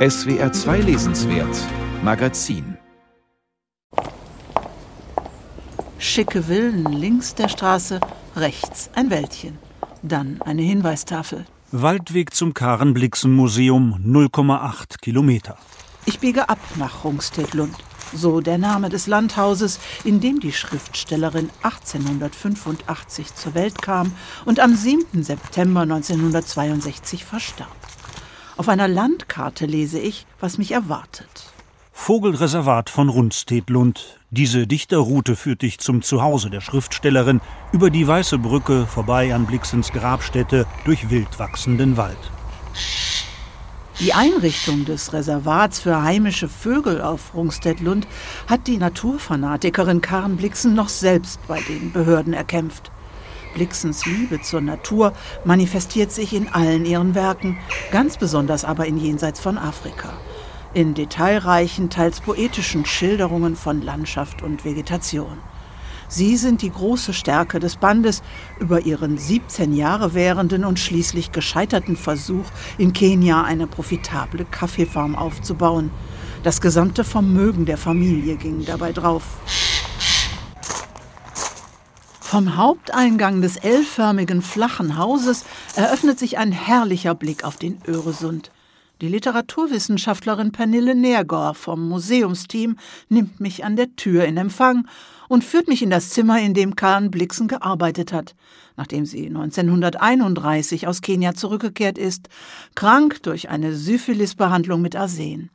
SWR 2 Lesenswert Magazin Schicke Villen links der Straße, rechts ein Wäldchen. Dann eine Hinweistafel. Waldweg zum Karen-Blixen-Museum 0,8 Kilometer. Ich biege ab nach Rungstedt-Lund. So der Name des Landhauses, in dem die Schriftstellerin 1885 zur Welt kam und am 7. September 1962 verstarb. Auf einer Landkarte lese ich, was mich erwartet. Vogelreservat von Rundstedlund. Diese Dichterroute führt dich zum Zuhause der Schriftstellerin über die Weiße Brücke vorbei an Blixens Grabstätte durch wild wachsenden Wald. Die Einrichtung des Reservats für heimische Vögel auf Rungstedlund hat die Naturfanatikerin Karen Blixen noch selbst bei den Behörden erkämpft. Blixens Liebe zur Natur manifestiert sich in allen ihren Werken, ganz besonders aber in Jenseits von Afrika in detailreichen, teils poetischen Schilderungen von Landschaft und Vegetation. Sie sind die große Stärke des Bandes über ihren 17 Jahre währenden und schließlich gescheiterten Versuch, in Kenia eine profitable Kaffeefarm aufzubauen. Das gesamte Vermögen der Familie ging dabei drauf. Vom Haupteingang des L-förmigen flachen Hauses eröffnet sich ein herrlicher Blick auf den Öresund. Die Literaturwissenschaftlerin Pernille Nergor vom Museumsteam nimmt mich an der Tür in Empfang und führt mich in das Zimmer, in dem Karen Blixen gearbeitet hat, nachdem sie 1931 aus Kenia zurückgekehrt ist, krank durch eine Syphilisbehandlung mit Arsen.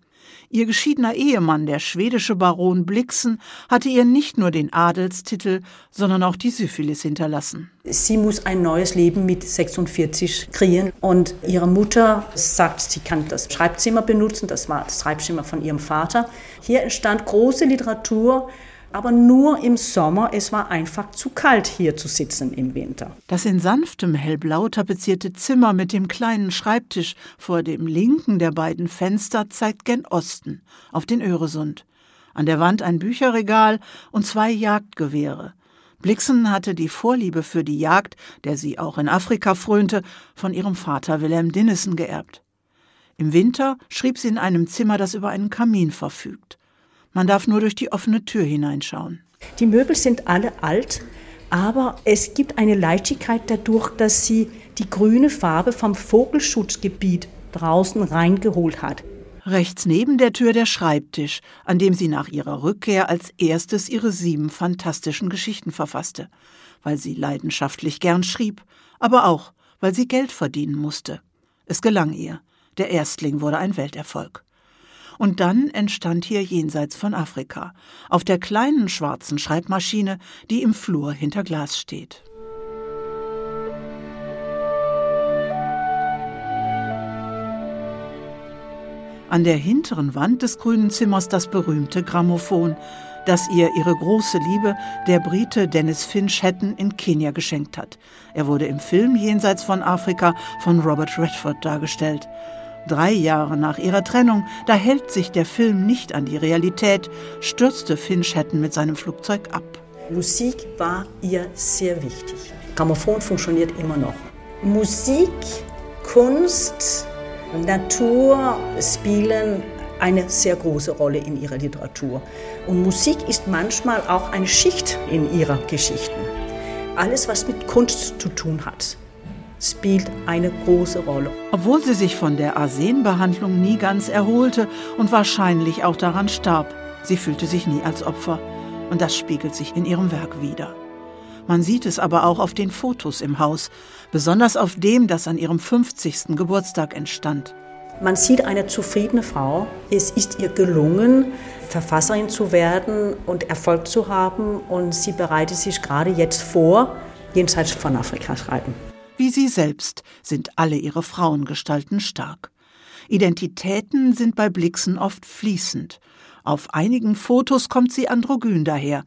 Ihr geschiedener Ehemann, der schwedische Baron Blixen, hatte ihr nicht nur den Adelstitel, sondern auch die Syphilis hinterlassen. Sie muss ein neues Leben mit 46 kreieren und ihre Mutter sagt, sie kann das Schreibzimmer benutzen, das war das Schreibzimmer von ihrem Vater. Hier entstand große Literatur, aber nur im Sommer. Es war einfach zu kalt hier zu sitzen im Winter. Das in sanftem hellblau tapezierte Zimmer mit dem kleinen Schreibtisch vor dem linken der beiden Fenster zeigt gen Osten auf den Öresund. An der Wand ein Bücherregal und zwei Jagdgewehre. Blixen hatte die Vorliebe für die Jagd, der sie auch in Afrika frönte, von ihrem Vater Wilhelm Dinnissen geerbt. Im Winter schrieb sie in einem Zimmer, das über einen Kamin verfügt. Man darf nur durch die offene Tür hineinschauen. Die Möbel sind alle alt, aber es gibt eine Leichtigkeit dadurch, dass sie die grüne Farbe vom Vogelschutzgebiet draußen reingeholt hat. Rechts neben der Tür der Schreibtisch, an dem sie nach ihrer Rückkehr als erstes ihre sieben fantastischen Geschichten verfasste, weil sie leidenschaftlich gern schrieb, aber auch, weil sie Geld verdienen musste. Es gelang ihr. Der Erstling wurde ein Welterfolg. Und dann entstand hier jenseits von Afrika, auf der kleinen schwarzen Schreibmaschine, die im Flur hinter Glas steht. An der hinteren Wand des grünen Zimmers das berühmte Grammophon, das ihr ihre große Liebe, der Brite Dennis Finch Hatton, in Kenia geschenkt hat. Er wurde im Film Jenseits von Afrika von Robert Redford dargestellt. Drei Jahre nach ihrer Trennung, da hält sich der Film nicht an die Realität, stürzte Finch mit seinem Flugzeug ab. Musik war ihr sehr wichtig. Grammophon funktioniert immer noch. Musik, Kunst, Natur spielen eine sehr große Rolle in ihrer Literatur. Und Musik ist manchmal auch eine Schicht in ihrer Geschichten. Alles, was mit Kunst zu tun hat, spielt eine große Rolle. Obwohl sie sich von der Arsenbehandlung nie ganz erholte und wahrscheinlich auch daran starb, sie fühlte sich nie als Opfer. Und das spiegelt sich in ihrem Werk wider. Man sieht es aber auch auf den Fotos im Haus, besonders auf dem, das an ihrem 50. Geburtstag entstand. Man sieht eine zufriedene Frau. Es ist ihr gelungen, Verfasserin zu werden und Erfolg zu haben. Und sie bereitet sich gerade jetzt vor, jenseits von Afrika schreiben. Wie sie selbst sind alle ihre Frauengestalten stark. Identitäten sind bei Blixen oft fließend. Auf einigen Fotos kommt sie androgyn daher.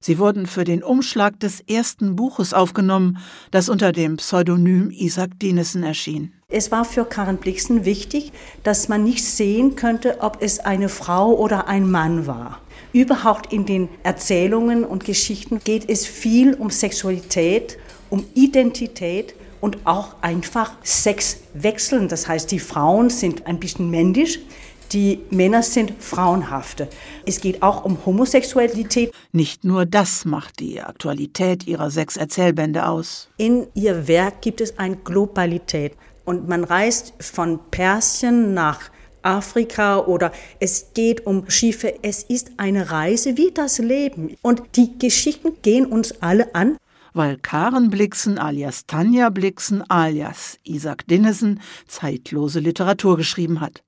Sie wurden für den Umschlag des ersten Buches aufgenommen, das unter dem Pseudonym Isaac Dinesen erschien. Es war für Karen Blixen wichtig, dass man nicht sehen könnte, ob es eine Frau oder ein Mann war. Überhaupt in den Erzählungen und Geschichten geht es viel um Sexualität, um Identität und auch einfach Sex wechseln. Das heißt, die Frauen sind ein bisschen männlich, die Männer sind frauenhafte. Es geht auch um Homosexualität. Nicht nur das macht die Aktualität ihrer sechs Erzählbände aus. In ihr Werk gibt es eine Globalität. Und man reist von Persien nach Afrika oder es geht um Schiffe. Es ist eine Reise wie das Leben. Und die Geschichten gehen uns alle an. Weil Karen Blixen alias Tanja Blixen alias Isaac Dinnesen zeitlose Literatur geschrieben hat.